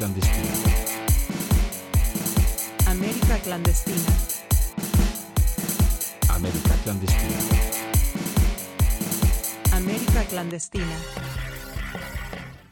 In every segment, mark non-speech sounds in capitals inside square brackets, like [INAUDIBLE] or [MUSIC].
clandestina. América clandestina. América clandestina. América clandestina.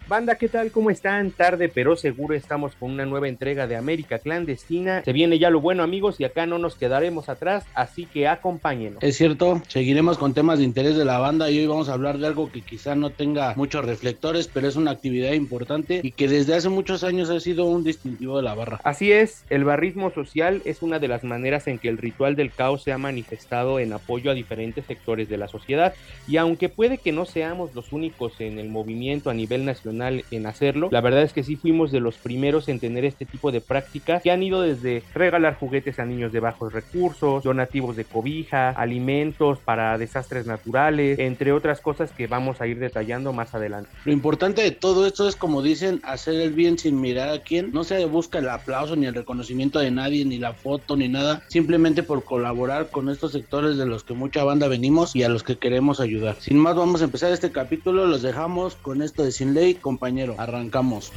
Banda, ¿qué tal? ¿Cómo están? Tarde pero seguro estamos con una nueva entrega de América Clandestina. Se viene ya lo bueno amigos y acá no nos quedaremos atrás, así que acompáñenos. Es cierto, seguiremos con temas de interés de la banda y hoy vamos a hablar de algo que quizá no tenga muchos reflectores, pero es una actividad importante y que desde hace muchos años ha sido un distintivo de la barra. Así es, el barrismo social es una de las maneras en que el ritual del caos se ha manifestado en apoyo a diferentes sectores de la sociedad y aunque puede que no seamos los únicos en el movimiento a nivel nacional, en hacerlo. La verdad es que sí fuimos de los primeros en tener este tipo de prácticas que han ido desde regalar juguetes a niños de bajos recursos, donativos de cobija, alimentos para desastres naturales, entre otras cosas que vamos a ir detallando más adelante. Lo importante de todo esto es, como dicen, hacer el bien sin mirar a quién. No se busca el aplauso ni el reconocimiento de nadie, ni la foto, ni nada, simplemente por colaborar con estos sectores de los que mucha banda venimos y a los que queremos ayudar. Sin más, vamos a empezar este capítulo. Los dejamos con esto de Sin Ley, compañero. Arrancamos.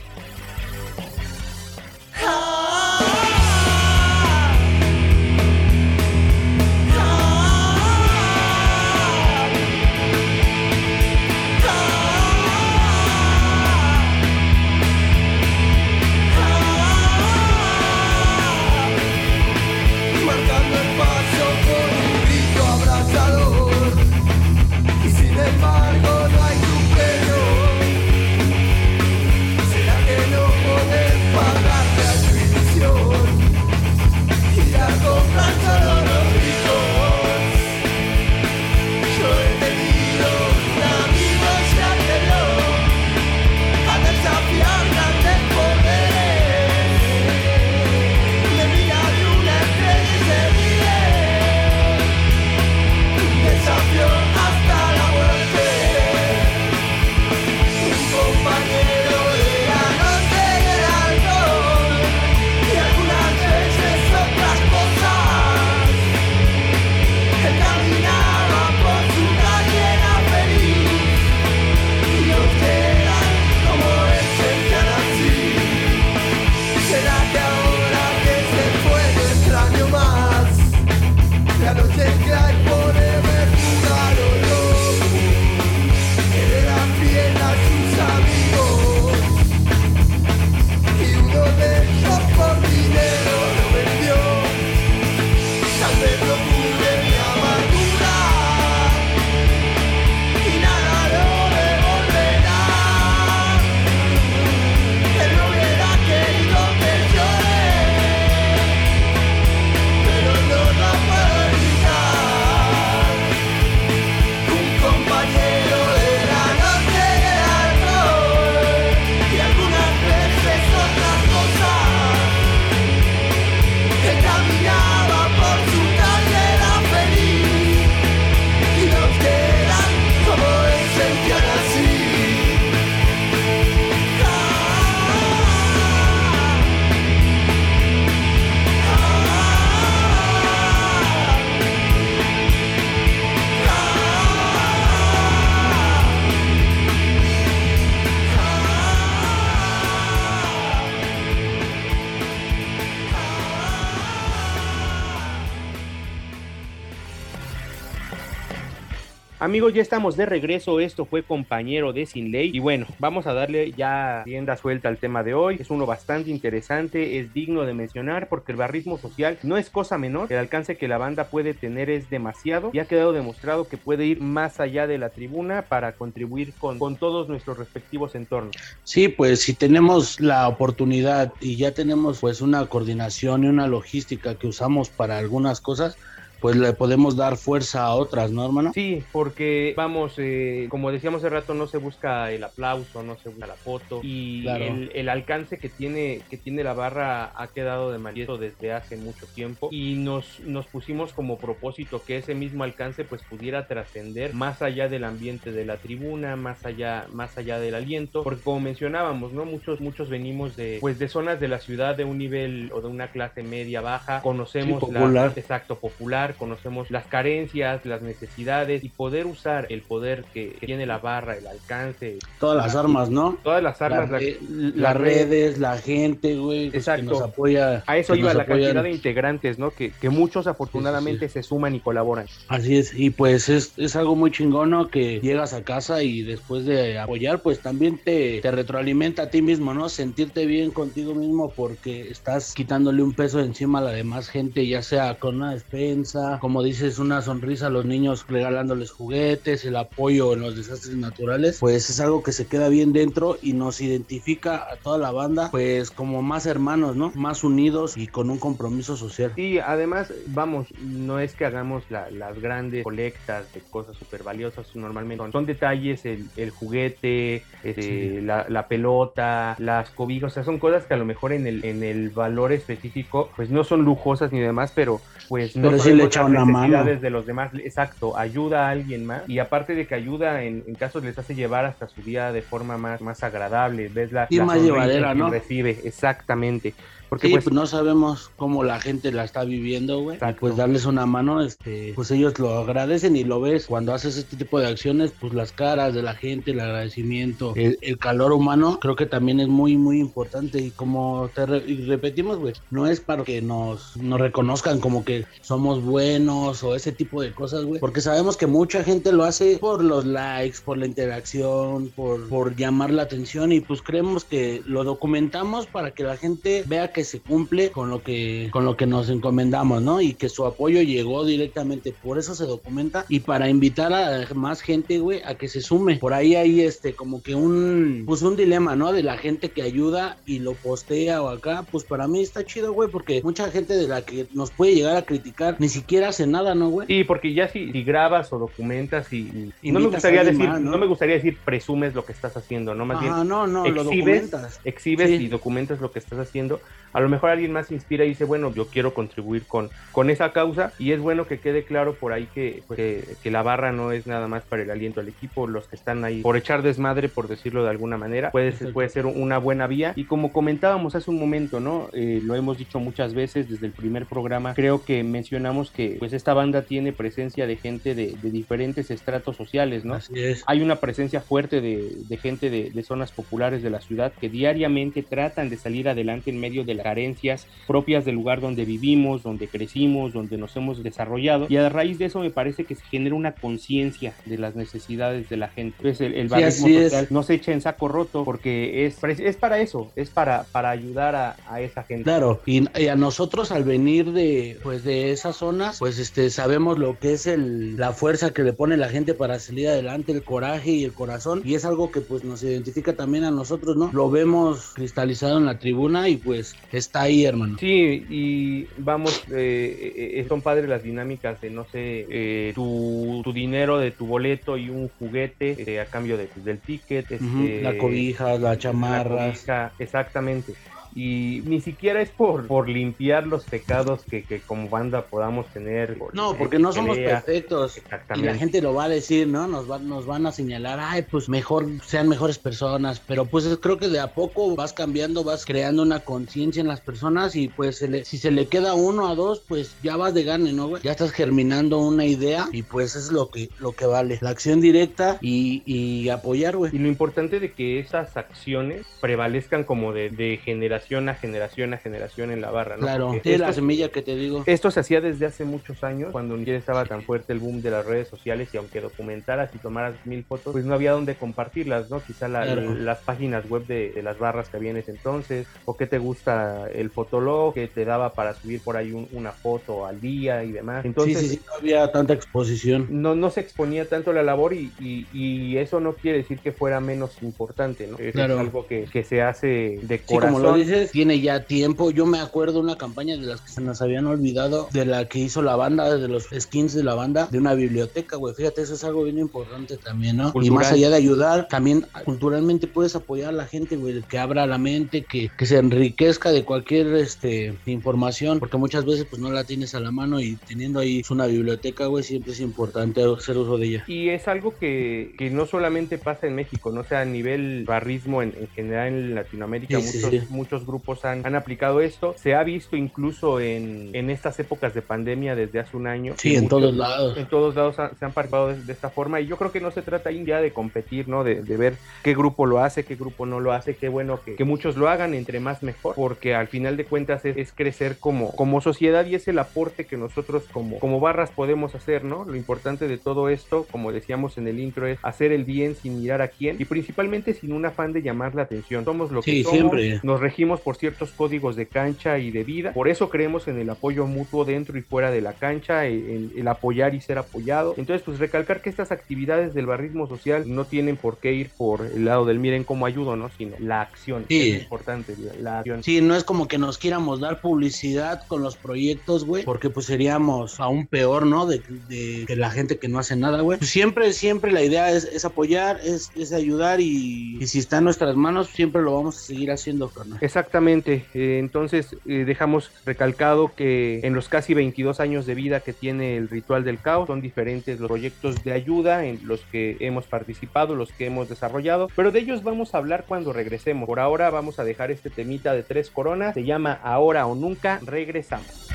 Amigos, ya estamos de regreso. Esto fue compañero de Sin Ley. Y bueno, vamos a darle ya rienda suelta al tema de hoy. Es uno bastante interesante, es digno de mencionar porque el barrismo social no es cosa menor. El alcance que la banda puede tener es demasiado y ha quedado demostrado que puede ir más allá de la tribuna para contribuir con, con todos nuestros respectivos entornos. Sí, pues si tenemos la oportunidad y ya tenemos pues una coordinación y una logística que usamos para algunas cosas, pues le podemos dar fuerza a otras, ¿no, hermano? Sí, porque vamos, eh, como decíamos hace rato, no se busca el aplauso, no se busca la foto y Claro. el, el alcance que tiene que tiene la barra ha quedado de manifiesto desde hace mucho tiempo y nos, nos pusimos como propósito que ese mismo alcance pues pudiera trascender más allá del ambiente de la tribuna, más allá más allá del aliento, porque como mencionábamos, no muchos muchos venimos de pues de zonas de la ciudad de un nivel o de una clase media baja, conocemos Sí, la exacto popular lugar, conocemos las carencias, las necesidades y poder usar el poder que, que tiene la barra, el alcance, Todas las armas, ¿no? todas las armas, La la- re- la las red, redes, la gente, güey, pues, Exacto. que nos apoya. A eso iba la apoyan. cantidad de integrantes, ¿no? Que, que muchos afortunadamente se suman y colaboran. Así es, y pues es, es algo muy chingón, ¿no? Que llegas a casa y después de apoyar, pues también te, te retroalimenta a ti mismo, ¿no? Sentirte bien contigo mismo porque estás quitándole un peso encima a la demás gente, ya sea con una despensa, como dices, una sonrisa a los niños regalándoles juguetes, el apoyo en los desastres naturales, pues es algo que se queda bien dentro y nos identifica a toda la banda, pues como más hermanos, ¿no? Más unidos y con un compromiso social. Y además, vamos, no es que hagamos la- las grandes colectas de cosas súper valiosas, normalmente son, son detalles, el, el juguete, este, Sí. la, la pelota, las cobijas, o sea, son cosas que a lo mejor en el, en el valor específico, pues no son lujosas ni demás, pero pues no Pero sí le sabemos echa las una mano. necesidades de los demás, exacto, ayuda a alguien más y aparte de que ayuda, en, en casos les hace llevar hasta su día de forma más, más agradable, ves la, Y la más llevadera, que ¿no? recibe, exactamente. Porque sí, pues, pues no sabemos cómo la gente la está viviendo, güey. Pues darles una mano, este, pues ellos lo agradecen y lo ves cuando haces este tipo de acciones, pues las caras de la gente, el agradecimiento, el, el calor humano, creo que también es muy, muy importante. Y como te re- y repetimos, güey, no es para que nos, nos reconozcan como que somos buenos o ese tipo de cosas, güey. Porque sabemos que mucha gente lo hace por los likes, por la interacción, por, por llamar la atención y pues creemos que lo documentamos para que la gente vea que se cumple con lo que con lo que nos encomendamos, ¿no? Y que su apoyo llegó directamente, por eso se documenta y para invitar a más gente, güey, a que se sume. Por ahí hay este como que un pues un dilema, ¿no? De la gente que ayuda y lo postea o acá, pues para mí está chido, güey, porque mucha gente de la que nos puede llegar a criticar ni siquiera hace nada, ¿no, güey? Sí, porque ya si, si grabas o documentas y, y- y no me gustaría decir, más, ¿no? ¿no? me gustaría decir presumes lo que estás haciendo, no más bien no, no, lo exhibes, documentas. exhibes Sí. y documentas lo que estás haciendo. A lo mejor alguien más se inspira y dice, bueno, yo quiero contribuir con, con esa causa y es bueno que quede claro por ahí que, pues, que, que la barra no es nada más para el aliento al equipo, los que están ahí por echar desmadre, por decirlo de alguna manera, puede ser, puede ser una buena vía y como comentábamos hace un momento, ¿no? Eh, lo hemos dicho muchas veces desde el primer programa, creo que mencionamos que pues esta banda tiene presencia de gente de, de diferentes estratos sociales, ¿no? Así es. hay una presencia fuerte de, de gente de, de zonas populares de la ciudad que diariamente tratan de salir adelante en medio de las carencias propias del lugar donde vivimos, donde crecimos, donde nos hemos desarrollado. Y a raíz de eso me parece que se genera una conciencia de las necesidades de la gente. Entonces el, el Sí, barrismo es. social no se echa en saco roto porque es, es para eso, es para, para ayudar a, a esa gente. Claro, y, y a nosotros al venir de pues de esas zonas, pues este sabemos lo que es el la fuerza que le pone la gente para salir adelante, el coraje y el corazón, y es algo que pues nos identifica también a nosotros, ¿no? Lo vemos cristalizado en la tribuna y pues está ahí, hermano. Sí, y vamos, eh, eh, son padres las dinámicas de, no sé, eh, tu, tu dinero de tu boleto y un juguete eh, a cambio de, del ticket. Ujú, este, La cobija, la chamarras. cobija, exactamente. Y ni siquiera es por, por limpiar los pecados que, que como banda podamos tener. por No, porque no somos perfectos. Y Exactamente. la gente lo va a decir, ¿no? Nos, va, nos van a señalar, ay, pues mejor sean mejores personas. Pero pues creo que de a poco vas cambiando, vas creando una conciencia en las personas y pues se le- si se le queda uno a dos, pues ya vas de gane, ¿no, güey? Ya estás germinando una idea y pues es lo que, lo que vale. La acción directa y, y apoyar, güey. Y lo importante de que esas acciones prevalezcan como de, de generación a generación a generación en la barra, ¿no? Claro, Porque sí, la esto- semilla que te digo. Esto se hacía desde hace muchos años, cuando ni siquiera estaba tan fuerte el boom de las redes sociales y aunque documentaras y tomaras mil fotos, pues no había dónde compartirlas, ¿no? Quizá la- Claro. las páginas web de, de las barras que había en ese entonces, o que te gusta el fotolog, que te daba para subir por ahí un- una foto al día y demás. Entonces, sí, sí, sí, no había tanta exposición. No, no se exponía tanto la labor y, y- y eso no quiere decir que fuera menos importante, ¿no? Es Claro. algo que, que se hace de Sí, como corazón. Dices, tiene ya tiempo. Yo me acuerdo una campaña de las que se nos habían olvidado, de la que hizo la banda, de los skins de la banda, de una biblioteca, güey. Fíjate, eso es algo bien importante también, ¿no? Y Cultural. más allá de ayudar, también culturalmente puedes apoyar a la gente, güey, que abra la mente, que, que se enriquezca de cualquier este, información, porque muchas veces pues no la tienes a la mano y teniendo ahí una biblioteca, güey, siempre es importante hacer uso de ella. Y es algo que, que no solamente pasa en México, no o sea a nivel barrismo en, en general en Latinoamérica, Sí, sí, muchos, sí. muchos grupos han, han aplicado esto. Se ha visto incluso en, en estas épocas de pandemia desde hace un año. Sí, en todos lados. En todos lados ha- se han participado de, de esta forma y yo creo que no se trata ya de competir, ¿no? De, de ver qué grupo lo hace, qué grupo no lo hace, qué bueno que, que muchos lo hagan, entre más mejor, porque al final de cuentas es, es crecer como, como sociedad y es el aporte que nosotros como, como barras podemos hacer, ¿no? Lo importante de todo esto, como decíamos en el intro, es hacer el bien sin mirar a quién y principalmente sin un afán de llamar la atención. Somos lo que Sí, somos, siempre. nos regimos por ciertos códigos de cancha y de vida, por eso creemos en el apoyo mutuo dentro y fuera de la cancha, en el apoyar y ser apoyado. Entonces, pues recalcar que estas actividades del barrismo social no tienen por qué ir por el lado del miren cómo ayudo, ¿no? Sino la acción. Sí. Es importante, la acción. Sí, no es como que nos quieramos dar publicidad con los proyectos, güey, porque pues seríamos aún peor, ¿no? De, de la gente que no hace nada, güey. Pues siempre, siempre la idea es, es apoyar, es, es ayudar y, y si está en nuestras manos, siempre lo vamos a seguir haciendo, carnal. Exactamente, eh, entonces eh, dejamos recalcado que en los casi 22 años de vida que tiene el ritual del caos son diferentes los proyectos de ayuda en los que hemos participado, los que hemos desarrollado, pero de ellos vamos a hablar cuando regresemos. Por ahora vamos a dejar este temita de tres coronas, se llama Ahora o Nunca, regresamos.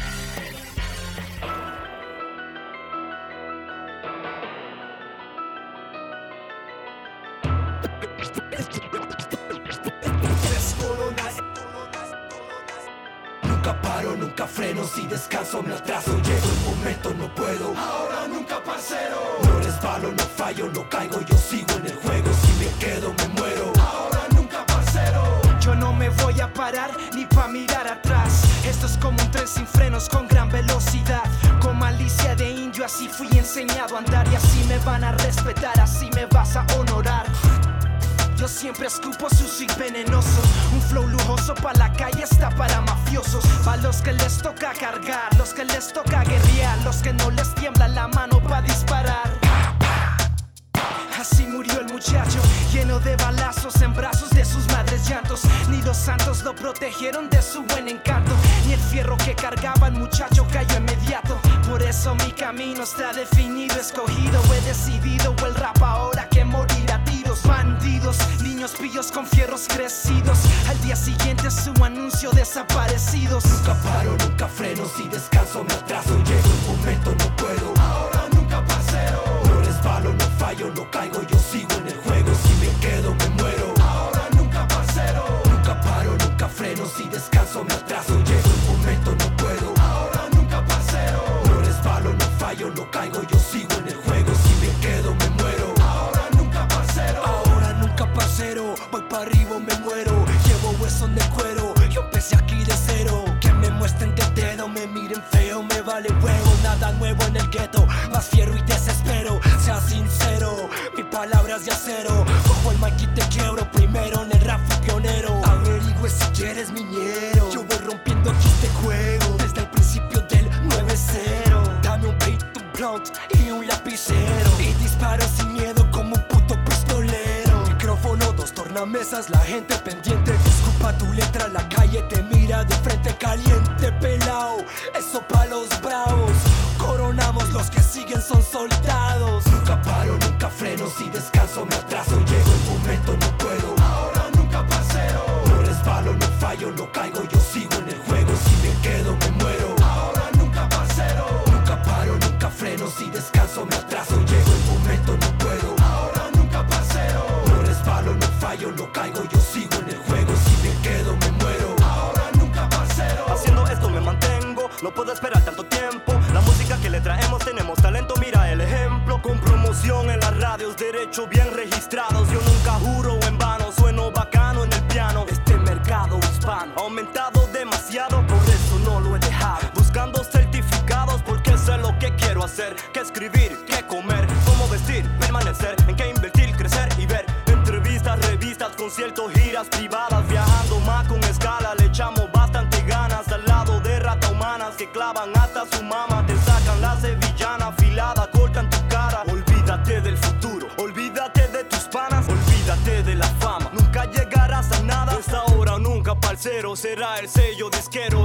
Nunca freno, si descanso me atraso Llega el momento, no puedo Ahora nunca, parcero No resbalo, no fallo, no caigo, yo sigo en el juego Si me quedo, me muero Ahora nunca, parcero Yo no me voy a parar ni pa' mirar atrás. Esto es como un tren sin frenos con gran velocidad. Con malicia de indio, así fui enseñado a andar. Y así me van a respetar, así me vas a honorar. Yo siempre escupo sushi venenoso. Un flow lujoso pa' la calle está para mafiosos. Pa' los que les toca cargar, los que les toca guerrear, los que no les tiembla la mano pa' disparar. Así murió el muchacho, lleno de balazos en brazos de sus madres llantos. Ni los santos lo protegieron de su buen encanto, ni el fierro que cargaba el muchacho cayó inmediato. Por eso mi camino está definido, escogido, he decidido el rap ahora que morir a tiros. Bandidos, niños pillos con fierros crecidos. Al día siguiente su anuncio desaparecidos. Nunca paro, nunca freno, si descanso me atraso Llega el momento, no puedo Ahora nunca, parcero No resbalo, no fallo, no caigo, yo sigo en el juego me muero. Llevo hueso de cuero, yo empecé aquí de cero. Que me muestren el dedo, me miren feo, me vale huevo. Nada nuevo en el gueto, más fierro y la gente pendiente. Escupa tu letra, la calle te mira de frente caliente, pelao. Eso pa' los bravos. Coronamos, los que siguen son soldados. Nunca paro, nunca freno, si descanso me atraso puedo esperar tanto tiempo. La música que le traemos tenemos talento, mira el ejemplo. Con promoción en las radios, derechos bien registrados. Yo nunca juro en vano, sueno bacano en el piano. Este mercado hispano ha aumentado demasiado, por eso no lo he dejado. Buscando certificados porque sé lo que quiero hacer. Que escribir, que comer, cómo vestir, permanecer, en qué invertir, crecer y ver. Entrevistas, revistas, conciertos, giras privadas, será el sello disquero,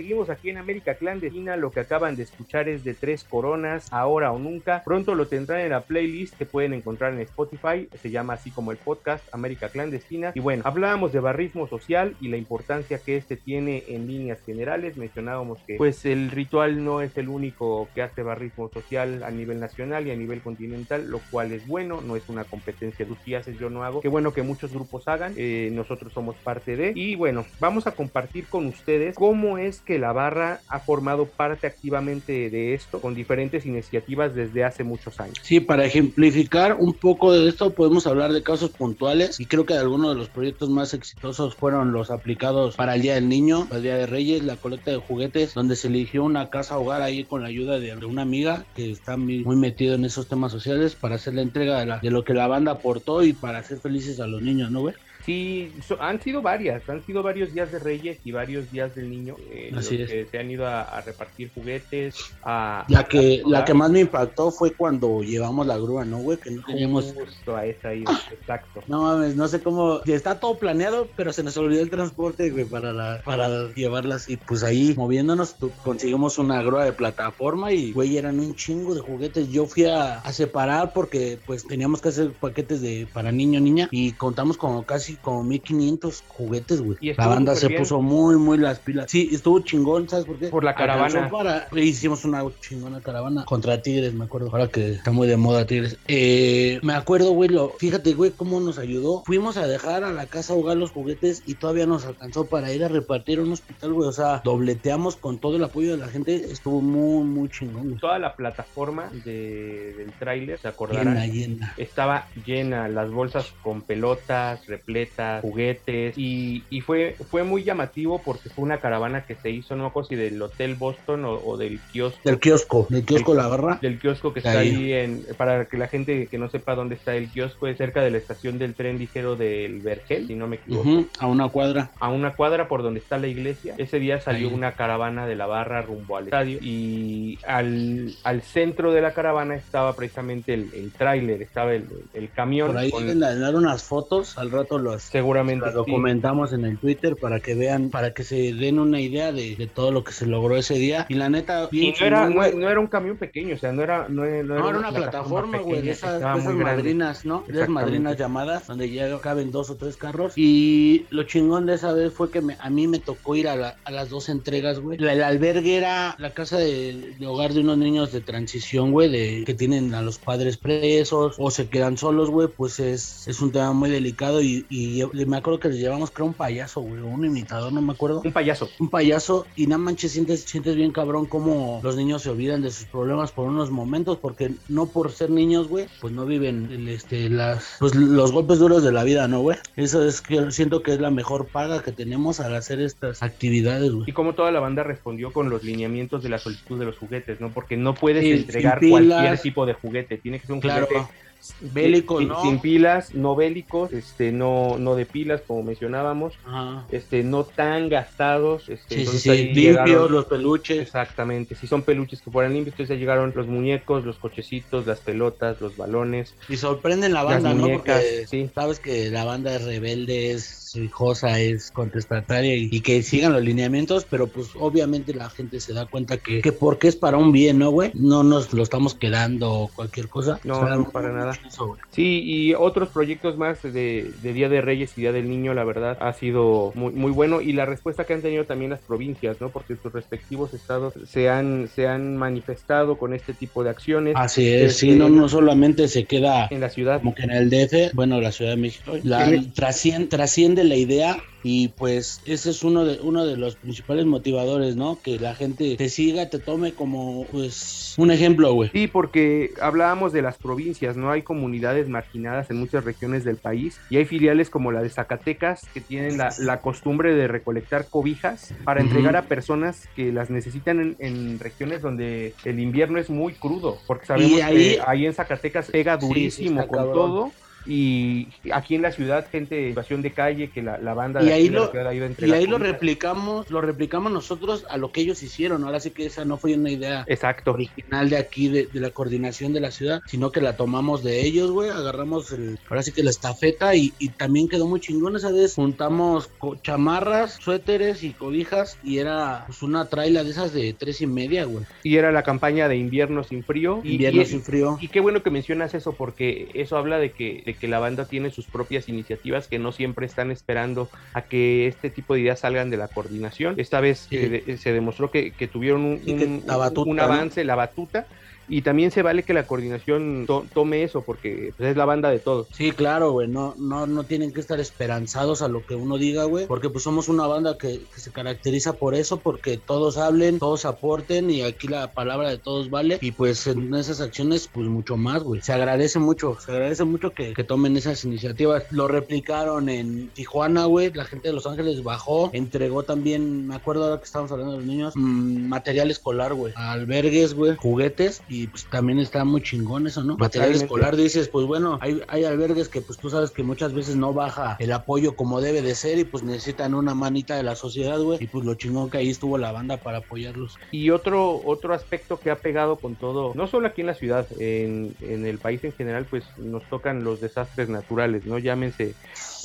seguimos aquí en América Clandestina. Lo que acaban de escuchar es de Tres Coronas, ahora o nunca. Pronto lo tendrán en la playlist que pueden encontrar en Spotify. Se llama así como el podcast América Clandestina. Y bueno, hablábamos de barrismo social y la importancia que este tiene en líneas generales. Mencionábamos que pues el ritual no es el único que hace barrismo social a nivel nacional y a nivel continental, lo cual es bueno. No es una competencia de tú haces, yo no hago. Qué bueno que muchos grupos hagan. Eh, nosotros somos parte de. Y bueno, vamos a compartir con ustedes cómo es que la barra ha formado parte activamente de esto con diferentes iniciativas desde hace muchos años. Sí, para ejemplificar un poco de esto podemos hablar de casos puntuales y creo que algunos de los proyectos más exitosos fueron los aplicados para el Día del Niño, el Día de Reyes, la colecta de juguetes, donde se eligió una casa hogar ahí con la ayuda de, una amiga que está muy, metido en esos temas sociales para hacer la entrega de, la- de lo que la banda aportó y para hacer felices a los niños, ¿no? Sí, so- han sido varias, han sido varios días de Reyes y varios días del niño eh, los Así es. que se han ido a, a repartir juguetes, a... La que, a- la que más me impactó fue cuando llevamos la grúa, ¿no, güey? Que no teníamos... Justo a esa ido, exacto. No mames, no sé cómo. Está todo planeado, pero se nos olvidó el transporte, güey, para, la, para llevarlas. Y pues ahí, moviéndonos, tu- conseguimos una grúa de plataforma y, güey, eran un chingo de juguetes. Yo fui a, a separar porque, pues, teníamos que hacer paquetes de para niño, niña. Y contamos como casi como 1500 juguetes, güey. La banda se bien. puso muy, muy las pilas. Sí, estuvo chingón, ¿sabes por qué? Por la caravana. Para, hicimos una chingona caravana contra Tigres, me acuerdo. Ahora que está muy de moda Tigres. Eh, me acuerdo, güey, lo, fíjate, güey, cómo nos ayudó. Fuimos a dejar a la casa hogar los juguetes y todavía nos alcanzó para ir a repartir a un hospital, güey. O sea, dobleteamos con todo el apoyo de la gente. Estuvo muy, muy chingón, güey. Toda la plataforma de- del tráiler, se acordarán, Llena, llena. estaba llena, las bolsas con pelotas, repletas, juguetes, y, y fue, fue muy llamativo porque fue una caravana que se hizo, no me acuerdo si del Hotel Boston o, o del kiosco. Del kiosco, del kiosco El- La Barra. del kiosco que está Ahí. ahí en, para que la gente que no sepa dónde está el kiosco, es cerca de la estación del tren ligero del Vergel, si no me equivoco. A una cuadra. A una cuadra por donde está la iglesia. Ese día salió Ahí. una caravana de la barra rumbo al estadio y al, al centro de la caravana estaba precisamente el, el tráiler, estaba el, el camión. Por ahí con- dar unas fotos. Al rato las, seguramente Las sí. documentamos en el Twitter para que vean, para que se den una idea de, de todo lo que se logró ese día. Y la neta, Y no era, chingón, no, güey. no era un camión pequeño, o sea, no era, no, era una plataforma, güey, de esas, esas madrinas, ¿no? De esas madrinas llamadas, donde ya caben dos o tres carros. Y lo chingón de esa vez fue que me- a mí me tocó ir a, la- a las dos entregas, güey. La- El albergue era la casa de, de hogar de unos niños de transición, güey, de que tienen a los padres presos o se quedan solos, güey, pues es, es un tema muy delicado. Y, y me acuerdo que les llevamos, creo, un payaso, güey, un imitador, no me acuerdo Un payaso. un payaso y nada manches sientes, sientes bien cabrón cómo los niños se olvidan de sus problemas por unos momentos porque no por ser niños, güey, pues no viven este las pues los golpes duros de la vida, ¿no, güey? Eso es que siento que es la mejor paga que tenemos al hacer estas actividades, güey. Y como toda la banda respondió con los lineamientos de la solicitud de los juguetes, ¿no? Porque no puedes Sí, entregar cualquier tipo de juguete, tiene que ser un Claro. juguete Bélicos, sin, ¿no? sin pilas, no bélicos, este, no, no de pilas, como mencionábamos, Ajá. este, no tan gastados, este, Sí, sí, entonces sí, ahí limpios llegaron- los peluches. Exactamente, si son peluches que fueran limpios, entonces ya llegaron los muñecos, los cochecitos, las pelotas, los balones, Y sorprenden la banda, ¿no? Porque sabes que la banda es rebelde, es hijosa, es contestataria y, y que sigan los lineamientos, pero pues obviamente la gente se da cuenta que, que porque es para un bien, ¿no, güey? No nos lo estamos quedando cualquier cosa. No, O sea, no, para nada. Sí, y otros proyectos más de, de Día de Reyes y Día del Niño, la verdad, ha sido muy, muy bueno. Y la respuesta que han tenido también las provincias, ¿no? Porque sus respectivos estados se han, se han manifestado con este tipo de acciones. Así es, sí, Este, no, no solamente se queda En la ciudad. como que en el DF, bueno, la Ciudad de México, la, Sí. trasciende, trasciende la idea y pues ese es uno de uno de los principales motivadores, ¿no? Que la gente te siga, te tome como pues un ejemplo, güey. Sí, porque hablábamos de las provincias, ¿no? Hay comunidades marginadas en muchas regiones del país y hay filiales como la de Zacatecas que tienen la, la costumbre de recolectar cobijas para entregar a personas que las necesitan en, en regiones donde el invierno es muy crudo, porque sabemos ahí- que ahí en Zacatecas pega Sí, sí, durísimo con cabrón. todo. Y aquí en la ciudad gente de situación de calle que la, la banda Y de ahí de la lo- ciudad ha ido a Y ahí lo replicamos, lo replicamos nosotros a lo que ellos hicieron. Ahora sí que esa no fue una idea Exacto. original de aquí, de, de la coordinación de la ciudad, sino que la tomamos de ellos, güey. Agarramos el, ahora sí que la estafeta y, y también quedó muy chingón esa vez. Juntamos chamarras, suéteres y cobijas y era pues, una traila de esas de tres y media, güey. Y era la campaña de invierno sin frío. Invierno y- sin frío. Y qué bueno que mencionas eso, porque eso habla de que, de que la banda tiene sus propias iniciativas que no siempre están esperando a que este tipo de ideas salgan de la coordinación. Esta vez Sí. eh, se demostró que, que tuvieron un, un- la batuta, un ¿no? avance, la batuta, y también se vale que la coordinación to- tome eso, porque pues, es la banda de todos. Sí, claro, güey, no, no, no tienen que estar esperanzados a lo que uno diga, güey, porque pues somos una banda que, se caracteriza por eso, porque todos hablen, todos aporten y aquí la palabra de todos vale y pues en esas acciones pues mucho más, güey. Se agradece mucho, se agradece mucho que, tomen esas iniciativas. Lo replicaron en Tijuana, güey, la gente de Los Ángeles bajó, entregó también, me acuerdo ahora que estábamos hablando de los niños, mm, material escolar, güey, albergues, güey, juguetes y pues también está muy chingón eso, ¿no? Material escolar dices, pues bueno, hay, hay albergues que pues tú sabes que muchas veces no baja el apoyo como debe de ser y pues necesitan una manita de la sociedad, güey. Y pues lo chingón que ahí estuvo la banda para apoyarlos. Y otro, otro aspecto que ha pegado con todo, no solo aquí en la ciudad, en, en el país en general, pues nos tocan los desastres naturales, ¿no? Llámense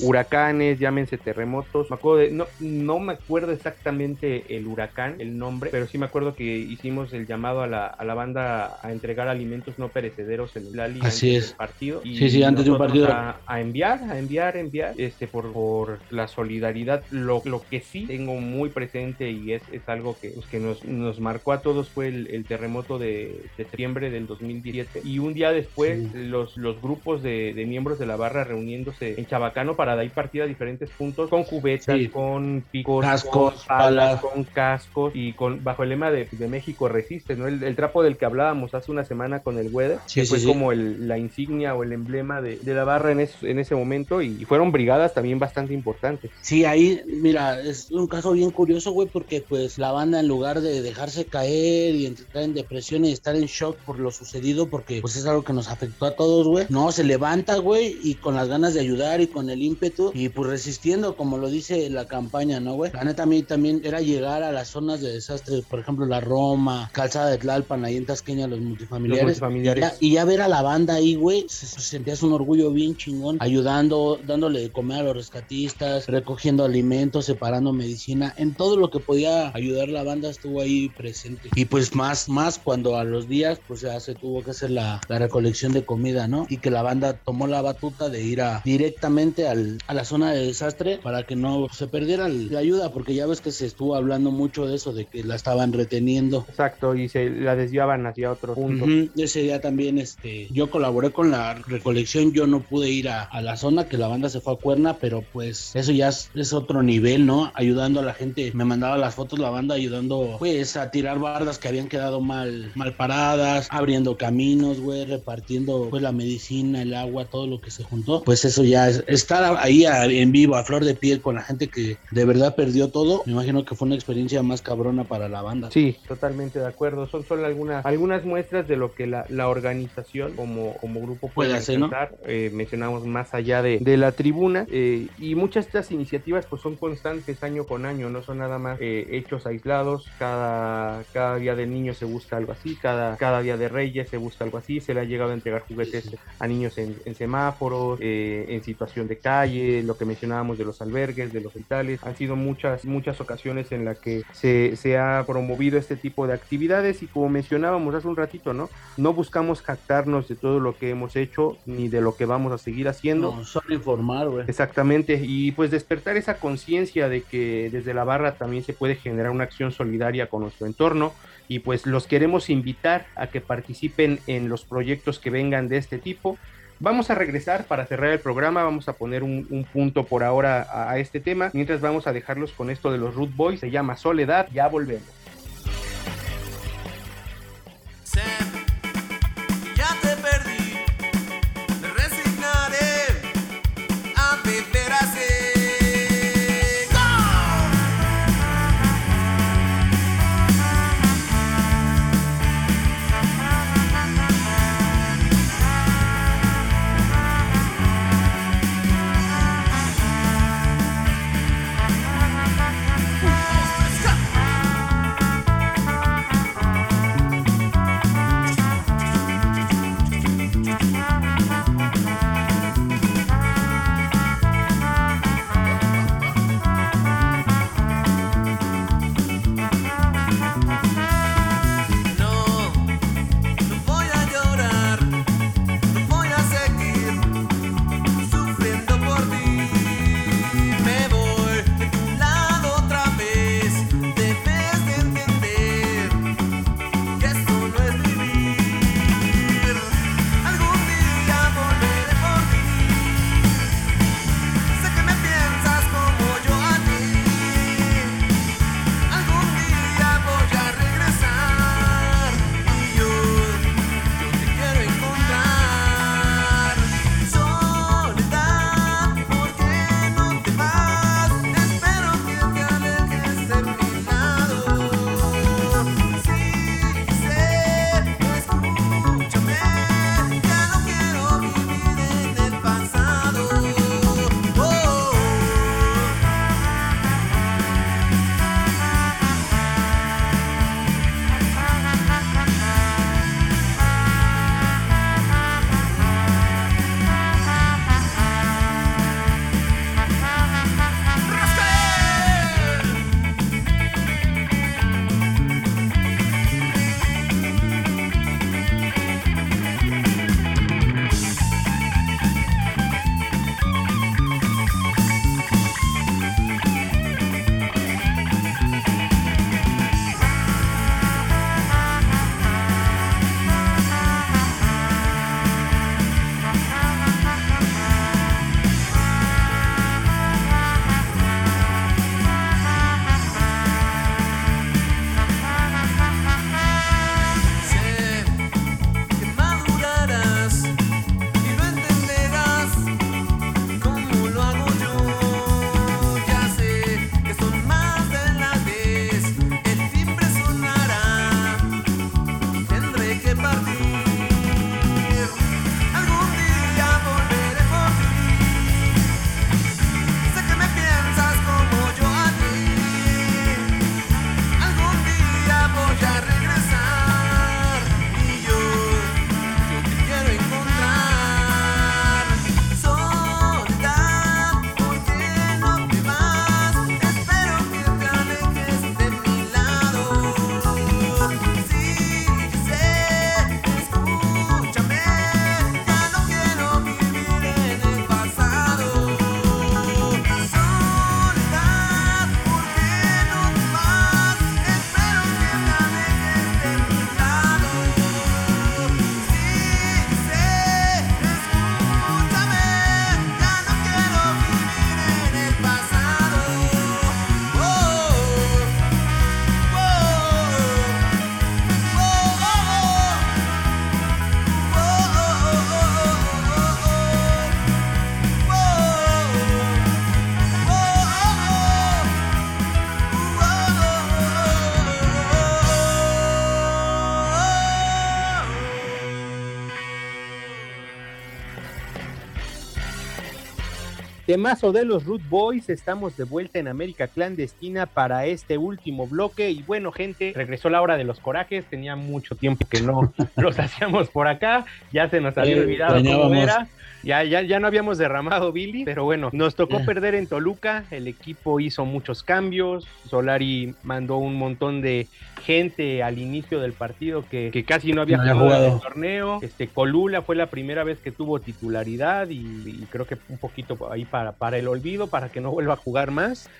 huracanes, llámense terremotos. Me acuerdo de, no, no me acuerdo exactamente el huracán, el nombre, pero sí me acuerdo que hicimos el llamado a la, a la banda a entregar alimentos no perecederos en el Lali Así antes es. del partido. Y Sí, sí, antes de un partido. A, a enviar, a enviar, enviar, este, por, por la solidaridad. Lo, lo que sí tengo muy presente y es, es algo que, pues, que nos, nos marcó a todos fue el, el terremoto de, de septiembre del 2017. Y un día después, Sí. los, los grupos de, de miembros de la barra reuniéndose en Chabacano para dar partida a diferentes puntos con cubetas, Sí. con picos, Cascos, con palas, palas. con cascos y con bajo el lema de, de México resiste, ¿no? El, el trapo del que hablábamos hace una semana con el Weather, Sí, que sí, fue sí. como el- la insignia o el emblema de, de la barra en, es- en ese momento y fueron brigadas también bastante importantes. Sí, ahí, mira, es un caso bien curioso, güey, porque pues la banda en lugar de dejarse caer y entrar en depresión y estar en shock por lo sucedido, porque pues es algo que nos afectó a todos, güey, no, se levanta, güey, y con las ganas de ayudar y con el ímpetu y pues resistiendo, como lo dice la campaña, ¿no, güey? La neta a mí también era llegar a las zonas de desastre, por ejemplo, la Roma, Calzada de Tlalpan, ahí en Tasqueña, los multifamiliares. Los multifamiliares. Y ya- y ya ver a la banda ahí, güey, se, se sentías un orgullo bien chingón, ayudando, dándole de comer a los rescatistas, recogiendo alimentos, separando medicina, en todo lo que podía ayudar la banda estuvo ahí presente. Y pues más, más cuando a los días, pues ya se tuvo que hacer la, la recolección de comida, ¿no? Y que la banda tomó la batuta de ir a, directamente al, a la zona de desastre para que no se perdiera la ayuda, porque ya ves que se estuvo hablando mucho de eso, de que la estaban reteniendo. Exacto, y se la desviaban hacia otro punto. Ese día también este, yo colaboré con la recolección, yo no pude ir a, a la zona que la banda se fue a Cuerna, pero pues eso ya es, es otro nivel, ¿no? Ayudando a la gente, me mandaba las fotos la banda ayudando pues a tirar bardas que habían quedado mal, mal paradas, abriendo caminos, güey, repartiendo pues la medicina, el agua, todo lo que se juntó. Pues eso ya es, estar ahí a- en vivo, a flor de piel con la gente que de verdad perdió todo, me imagino que fue una experiencia más cabrona para la banda. Sí, totalmente de acuerdo. Son solo algunas, algunas muestras de lo que la, la organización como, como grupo puede, Puede hacer, ¿no? Eh, mencionamos más allá de, de la tribuna eh, y muchas de estas iniciativas pues son constantes año con año, no son nada más eh, hechos aislados. Cada, cada día del niño se busca algo así, cada, cada día de Reyes se busca algo así. Se le ha llegado a entregar juguetes a niños en, en semáforos, en situación de calle, lo que mencionábamos de los albergues, de los hospitales. Han sido muchas, muchas ocasiones en las que se, se ha promovido este tipo de actividades y como mencionábamos hace un ratito, ¿no? No buscamos jactarnos de todo lo que hemos hecho ni de lo que vamos a seguir haciendo. No, solo informar, güey. Exactamente, y pues despertar esa conciencia de que desde la barra también se puede generar una acción solidaria con nuestro entorno y pues los queremos invitar a que participen en los proyectos que vengan de este tipo. Vamos a regresar para cerrar el programa, vamos a poner un, un punto por ahora a, a este tema, mientras vamos a dejarlos con esto de los Root Boys, se llama Soledad, ya volvemos. Sé, Temazo de los Root Boys, estamos de vuelta en América Clandestina para este último bloque. Y bueno, gente, regresó la hora de los corajes. Tenía mucho tiempo que no [LAUGHS] los hacíamos por acá. Ya se nos había Eh, olvidado cómo era. Ya, ya, ya no habíamos derramado Billy, pero bueno, nos tocó perder en Toluca. El equipo hizo muchos cambios. Solari mandó un montón de gente al inicio del partido que, que casi no había No jugado en el torneo. Este Colula fue la primera vez que tuvo titularidad y, y creo que un poquito ahí para, para el olvido, para que no vuelva a jugar más.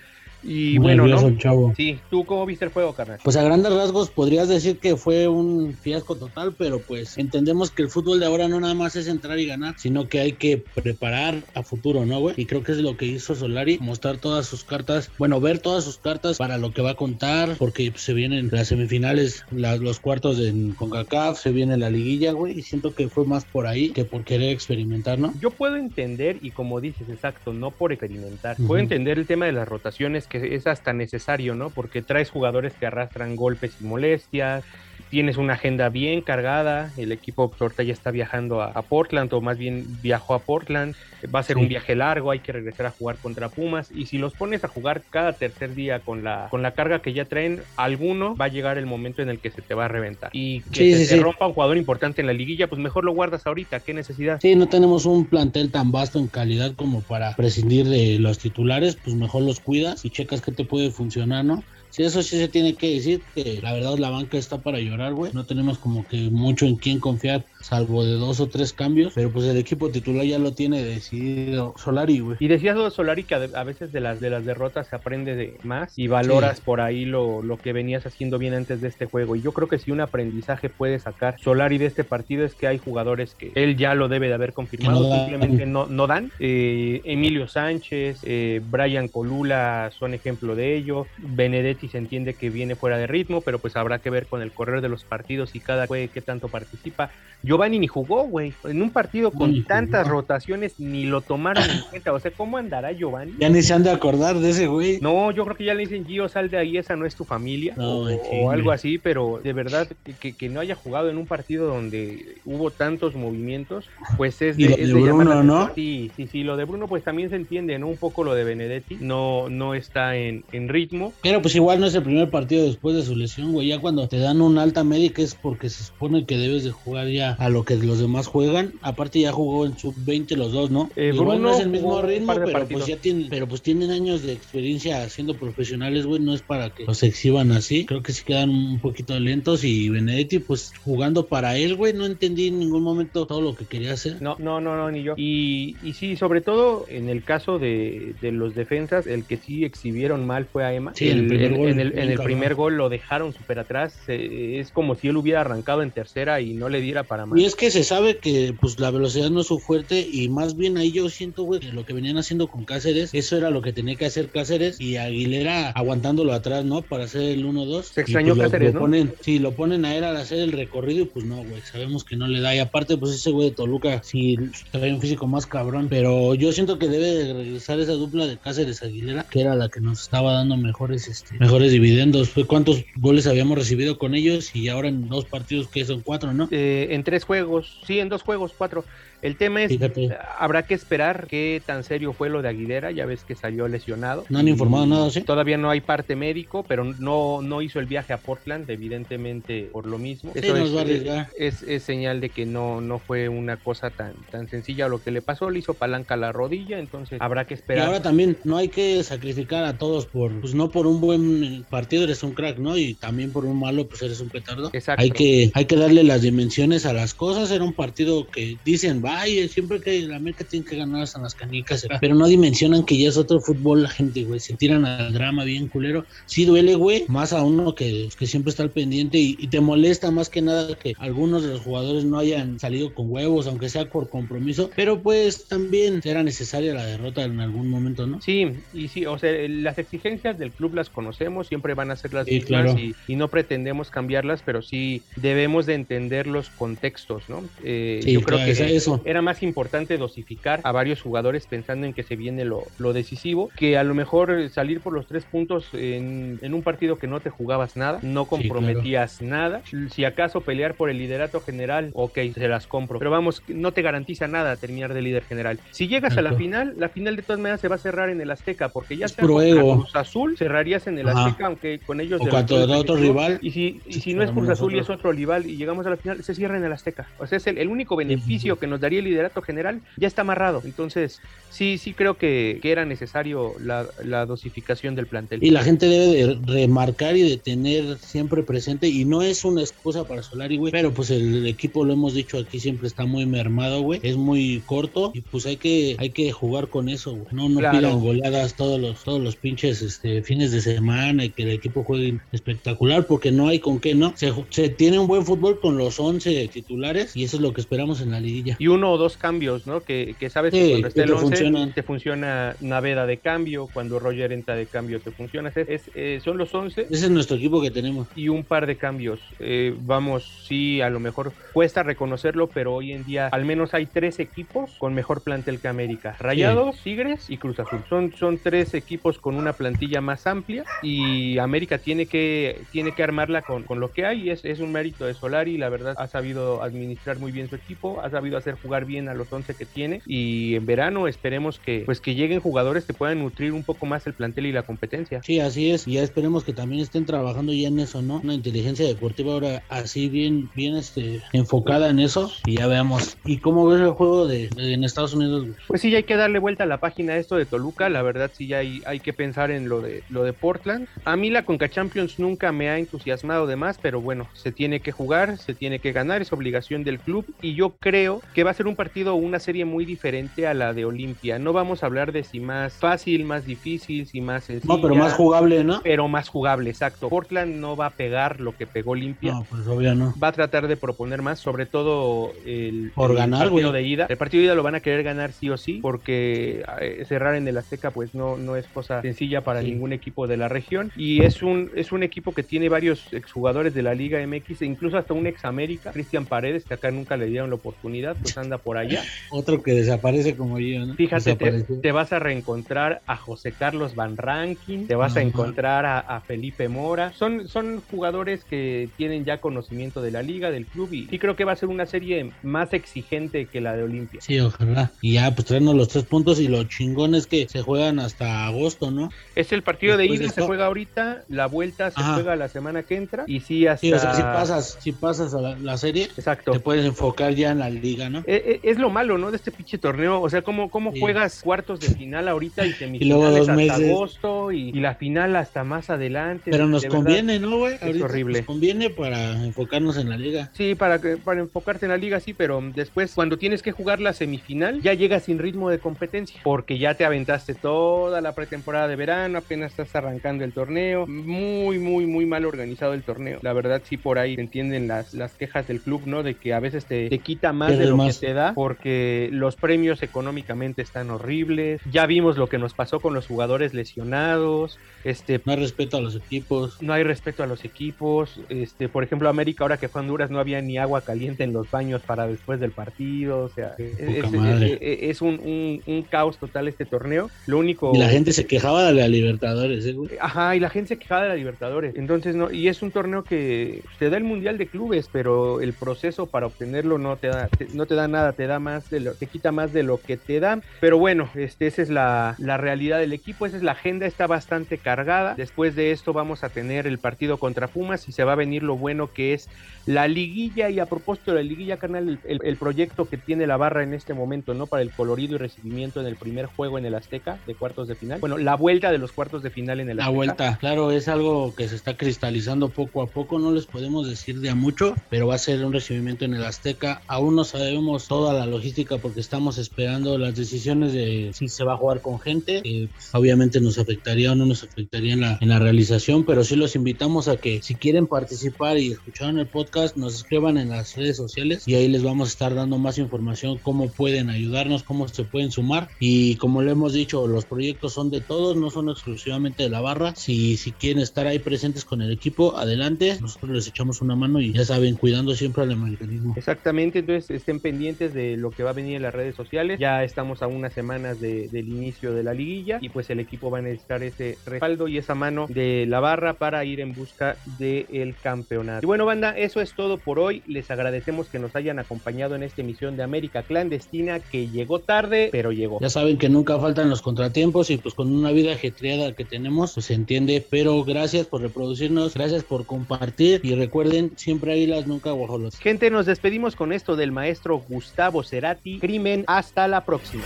Y Muy bueno, nervioso ¿no? chavo. Sí, ¿tú cómo viste el juego, carnal? Pues a grandes rasgos podrías decir que fue un fiasco total, pero pues entendemos que el fútbol de ahora no nada más es entrar y ganar, sino que hay que preparar a futuro, ¿no, güey? Y creo que es lo que hizo Solari, mostrar todas sus cartas, bueno, ver todas sus cartas para lo que va a contar, porque se vienen las semifinales, las- los cuartos de CONCACAF, se viene la liguilla, güey, y siento que fue más por ahí que por querer experimentar, ¿no? Yo puedo entender, y como dices, exacto, no por experimentar, puedo entender el tema de las rotaciones, que es hasta necesario, ¿no? Porque traes jugadores que arrastran golpes y molestias, tienes una agenda bien cargada, el equipo ahorita ya está viajando a, a Portland, o más bien viajó a Portland, va a ser Sí. un viaje largo, hay que regresar a jugar contra Pumas, y si los pones a jugar cada tercer día con la, con la carga que ya traen, alguno va a llegar el momento en el que se te va a reventar. Y que Sí, se sí, te rompa un jugador importante en la liguilla, pues mejor lo guardas ahorita, ¿qué necesidad? Sí, no tenemos un plantel tan vasto en calidad como para prescindir de los titulares, pues mejor los cuidas y checas qué te puede funcionar, ¿no? Sí, eso sí se tiene que decir, que la verdad la banca está para llorar, güey. No tenemos como que mucho en quién confiar, salvo de dos o tres cambios, pero pues el equipo titular ya lo tiene decidido Solari, güey. Y decías lo Solari que a, veces de las de las derrotas se aprende de más y valoras Sí. por ahí lo, lo que venías haciendo bien antes de este juego. Y yo creo que si un aprendizaje puede sacar Solari de este partido es que hay jugadores que él ya lo debe de haber confirmado, no simplemente no, no dan. Eh, Emilio Sánchez, eh, Brian Colula son ejemplo de ello. Benedetti se entiende que viene fuera de ritmo, pero pues habrá que ver con el correr de los partidos y cada juegue qué tanto participa. Giovanni ni jugó, güey. En un partido con Ni tantas jugó. rotaciones ni lo tomaron en cuenta. O sea, ¿cómo andará Giovanni? Ya ni se han de acordar de ese güey. No, yo creo que ya le dicen Gio, sal de ahí, esa no es tu familia. No, o, algo así, pero de verdad que, que no haya jugado en un partido donde hubo tantos movimientos, pues es de, Y lo es de de Bruno, ¿no? Sí, sí, sí, lo de Bruno pues también se entiende, ¿no? Un poco lo de Benedetti, no, no está en, en ritmo. Pero pues igual no es el primer partido después de su lesión, güey. Ya cuando te dan una alta médica es porque se supone que debes de jugar ya a lo que los demás juegan. Aparte ya jugó en sub-20 los dos, ¿no? Eh, igual no es el mismo un ritmo, pero pues ya tienen, pero pues tienen años de experiencia siendo profesionales, güey. No es para que los exhiban así. Creo que sí quedan un poquito lentos y Benedetti pues jugando para él, güey. No entendí en ningún momento todo lo que quería hacer. No, no, no, no, ni yo. Y, y sí, sobre todo en el caso de, de los defensas, el que sí exhibieron mal fue a Emma. Sí, en el primer en- gol, en el, en el primer gol lo dejaron súper atrás. eh, es como si él hubiera arrancado en tercera y no le diera para más. Y es que se sabe que pues la velocidad no es su fuerte y más bien ahí yo siento, güey, que lo que venían haciendo con Cáceres, eso era lo que tenía que hacer Cáceres y Aguilera aguantándolo atrás, ¿no? Para hacer el 1-2. Se extrañó pues, lo- Cáceres, lo ¿no? Ponen, sí, lo ponen a él al hacer el recorrido y pues no, güey, sabemos que no le da. Y aparte, pues ese güey de Toluca sí trae un físico más cabrón, pero yo siento que debe de regresar esa dupla de Cáceres Aguilera, que era la que nos estaba dando mejores, este, mejores dividendos. Cuántos goles habíamos recibido con ellos y ahora en dos partidos que son cuatro, ¿no? Eh, en tres juegos, sí, en dos juegos, cuatro. El tema es, Fíjate. eh, habrá que esperar qué tan serio fue lo de Aguilera, ya ves que salió lesionado. No han Y informado nada, ¿sí? Todavía no hay parte médico, pero no, no hizo el viaje a Portland, evidentemente por lo mismo. Sí, Eso nos es, va a arriesgar. es, es señal de que no, no fue una cosa tan, tan sencilla lo que le pasó, le hizo palanca a la rodilla, entonces habrá que Y esperar. ahora también no hay que sacrificar a todos por, pues no por un buen partido eres un crack, ¿no? Y también por un malo pues eres un petardo. Exacto. Hay que, hay que darle las dimensiones a las cosas. Era un partido que dicen, vaya, siempre que la América tiene que ganar hasta las canicas, pero no dimensionan que ya es otro fútbol la gente, güey. Se tiran al drama bien culero. Sí duele, güey, más a uno que, que siempre está al pendiente y, y te molesta más que nada que algunos de los jugadores no hayan salido con huevos, aunque sea por compromiso, pero pues también era necesaria la derrota en algún momento, ¿no? Sí, y sí, o sea, las exigencias del club las conocemos, siempre van a ser las Sí, mismas claro. y, y no pretendemos cambiarlas, pero sí debemos de entender los contextos, ¿no? Eh, Sí, yo creo claro, que eso- claro. era más importante dosificar a varios jugadores pensando en que se viene lo, lo decisivo, que a lo mejor salir por los tres puntos en, en un partido que no te jugabas nada, no comprometías nada. Si acaso pelear por el liderato general, ok, se las compro. Pero vamos, no te garantiza nada terminar de líder general. Si llegas a la final, la final de todas maneras se va a cerrar en el Azteca, porque ya Es sea. Cruz Azul, cerrarías en el Ajá. Azteca, aunque con ellos O de contra los- otro rival. Y si, y si no es Cruz Azul y es otro rival y llegamos a la final, se cierra en el Azteca. O sea, es el, el único beneficio que nos daría el liderato general, ya está amarrado. Entonces, sí, sí creo que, que era necesario la, la dosificación del plantel. Y la gente debe de remarcar y de tener siempre presente, y no es una excusa para Solari, güey, pero pues el, equipo, lo hemos dicho aquí, siempre está muy mermado, güey, es muy corto, y pues hay que hay que jugar con eso, güey, no, no Claro. pidan goleadas todos los todos los pinches este, fines de semana y que el equipo juegue espectacular, porque no hay con qué, ¿no? Se, tiene un buen fútbol con los 11 titulares, y eso es lo que esperamos en la liguilla. Y uno o dos cambios, ¿no? Que, que sabes Sí, que cuando que el te 11 funcionan. te funciona Naveda de cambio, cuando Roger entra de cambio te funciona. Es, es, eh, son los 11 Ese es nuestro equipo que tenemos. y un par de cambios. Eh, vamos, sí, a lo mejor cuesta reconocerlo, pero hoy en día al menos hay tres equipos con mejor plantel que América. Rayados, Tigres y Cruz Azul. Son, son tres equipos con una plantilla más amplia y América tiene que, tiene que armarla con, con lo que hay. Es, es un mérito de Solari, la verdad ha sabido administrar muy bien su equipo, ha sabido hacer jugar bien a los 11 que tiene y en verano esperemos que, pues, que lleguen jugadores que puedan nutrir un poco más el plantel y la competencia. Sí, así es. Y ya esperemos que también estén trabajando ya en eso, ¿no? Una inteligencia deportiva ahora así bien, bien este, enfocada en eso. Y ya veamos. ¿Y cómo ves el juego de, de- en Estados Unidos? Pues sí, ya hay que darle vuelta a la página a esto de Toluca. La verdad, sí, ya hay, hay que pensar en lo de, lo de Portland. A mí la Conca Champions nunca me ha entusiasmado de más, pero bueno, se tiene que jugar, se tiene que ganar, es obligación del club. Y yo creo que va a ser un partido o una serie muy diferente a la de Olimpia. No vamos a hablar de si más fácil, más difícil, si más sencilla. No, pero más jugable, ¿no? Pero más jugable, exacto. Portland no va a pegar lo que pegó Olimpia No, pues obvio no. va a tratar de proponer más, sobre todo el, Por el ganar, partido güey. de ida. El partido de ida lo van a querer ganar sí o sí, porque eh, cerrar en el Azteca pues no, no es cosa sencilla para Sí. ningún equipo de la región. Y es un, es un equipo que tiene varios exjugadores de la Liga MX, e incluso hasta un ex América, Cristian Paredes, que acá nunca le dieron la oportunidad, pues anda por allá. Otro que desaparece como yo, ¿no? Fíjate, te, vas a reencontrar a José Carlos Van Rankin, te vas a encontrar a, a Felipe Mora. Son, son jugadores que tienen ya conocimiento de la liga, del club, y creo que va a ser una serie más exigente que la de Olimpia. Sí, ojalá. Y ya, pues traernos los tres puntos y lo chingón es que se juegan hasta agosto, ¿no? Es el partido de ida, de se juega ahorita, la vuelta se Ajá. juega la semana que entra, y sí hasta... Sí, o sea, si pasas, si pasas a la, la serie, Exacto. te puedes enfocar ya en la liga, ¿no? Eh, Es lo malo, ¿no? De este pinche torneo. O sea, ¿cómo, cómo Sí. juegas cuartos de final ahorita y semifinales dos hasta meses. agosto y, y la final hasta más adelante? Pero nos verdad. conviene, ¿no, güey? Ahorita horrible. Nos conviene para enfocarnos en la liga. Sí, para, que- para enfocarte en la liga, sí, pero después cuando tienes que jugar la semifinal, ya llegas sin ritmo de competencia, porque ya te aventaste toda la pretemporada de verano, apenas estás arrancando el torneo, muy, muy, muy mal organizado el torneo. La verdad, sí, por ahí entienden las, las quejas del club, ¿no? De que a veces te, te quita más de lo más. que te da, porque los premios económicamente están horribles. Ya vimos lo que nos pasó con los jugadores lesionados, este, No hay respeto a los equipos. no hay respeto a los equipos. Este, por ejemplo, América, ahora que fue a Honduras, no había ni agua caliente en los baños para después del partido. O sea, es, poca es- madre. es- es un, un- un caos total este torneo. Lo único. Y la gente se quejaba de la Libertadores, ¿eh, güey? Ajá, y la gente se quejaba de la Libertadores. Entonces, no, y es un torneo que te da el Mundial de Clubes, pero el proceso para obtenerlo no te da, te- no te da nada, te da más de lo, te quita más de lo que te da. Pero bueno, este, esa es la, la realidad del equipo, esa es la agenda, está bastante cargada. Después de esto vamos a tener el partido contra Pumas y se va a venir lo bueno que es la liguilla. Y a propósito de la liguilla, carnal, el, el- proyecto que tiene la barra en este momento, ¿no? Para el colorido y recibimiento en el primer juego en el Azteca de cuartos de final. Bueno, la vuelta de los cuartos de final en el La Azteca. vuelta, claro, es algo que se está cristalizando poco a poco, no les podemos decir de a mucho, pero va a ser un recibimiento en el Azteca. Aún no sabemos toda la logística porque estamos esperando las decisiones de si se va a jugar con gente, que pues, obviamente nos afectaría o no nos afectaría en la, en la realización, pero sí los invitamos a que si quieren participar y escucharon el podcast, nos escriban en las redes sociales y ahí les vamos a estar dando más información, cómo pueden ayudarnos, cómo se pueden sumar y como le hemos dicho, los proyectos son de todos, no son exclusivamente de la barra. Si, si quieren estar ahí presentes con el equipo, adelante. Nosotros les echamos una mano y ya saben, cuidando siempre al americanismo. Exactamente, entonces estén pendientes pendientes de lo que va a venir en las redes sociales. Ya estamos a unas semanas de- del inicio de la liguilla y pues el equipo va a necesitar ese respaldo y esa mano de la barra para ir en busca del campeonato. Y bueno, banda, eso es todo por hoy. Les agradecemos que nos hayan acompañado en esta emisión de América Clandestina que llegó tarde, pero llegó. Ya saben que nunca faltan los contratiempos y pues con una vida ajetreada que tenemos, pues se entiende. Pero gracias por reproducirnos, gracias por compartir y recuerden, siempre águilas, nunca guajolotes. Gente, nos despedimos con esto del maestro Gustavo Cerati. Crimen, hasta la próxima.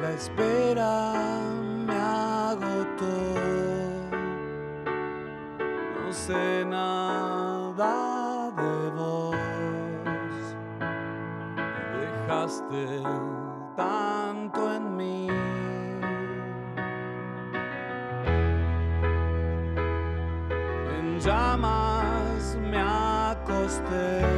La espera me agotó. No sé nada de vos. Dejaste tanto en mí. Acosté. En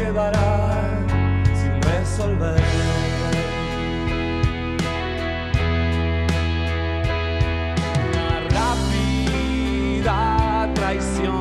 quedará sin resolver. Una rápida traición.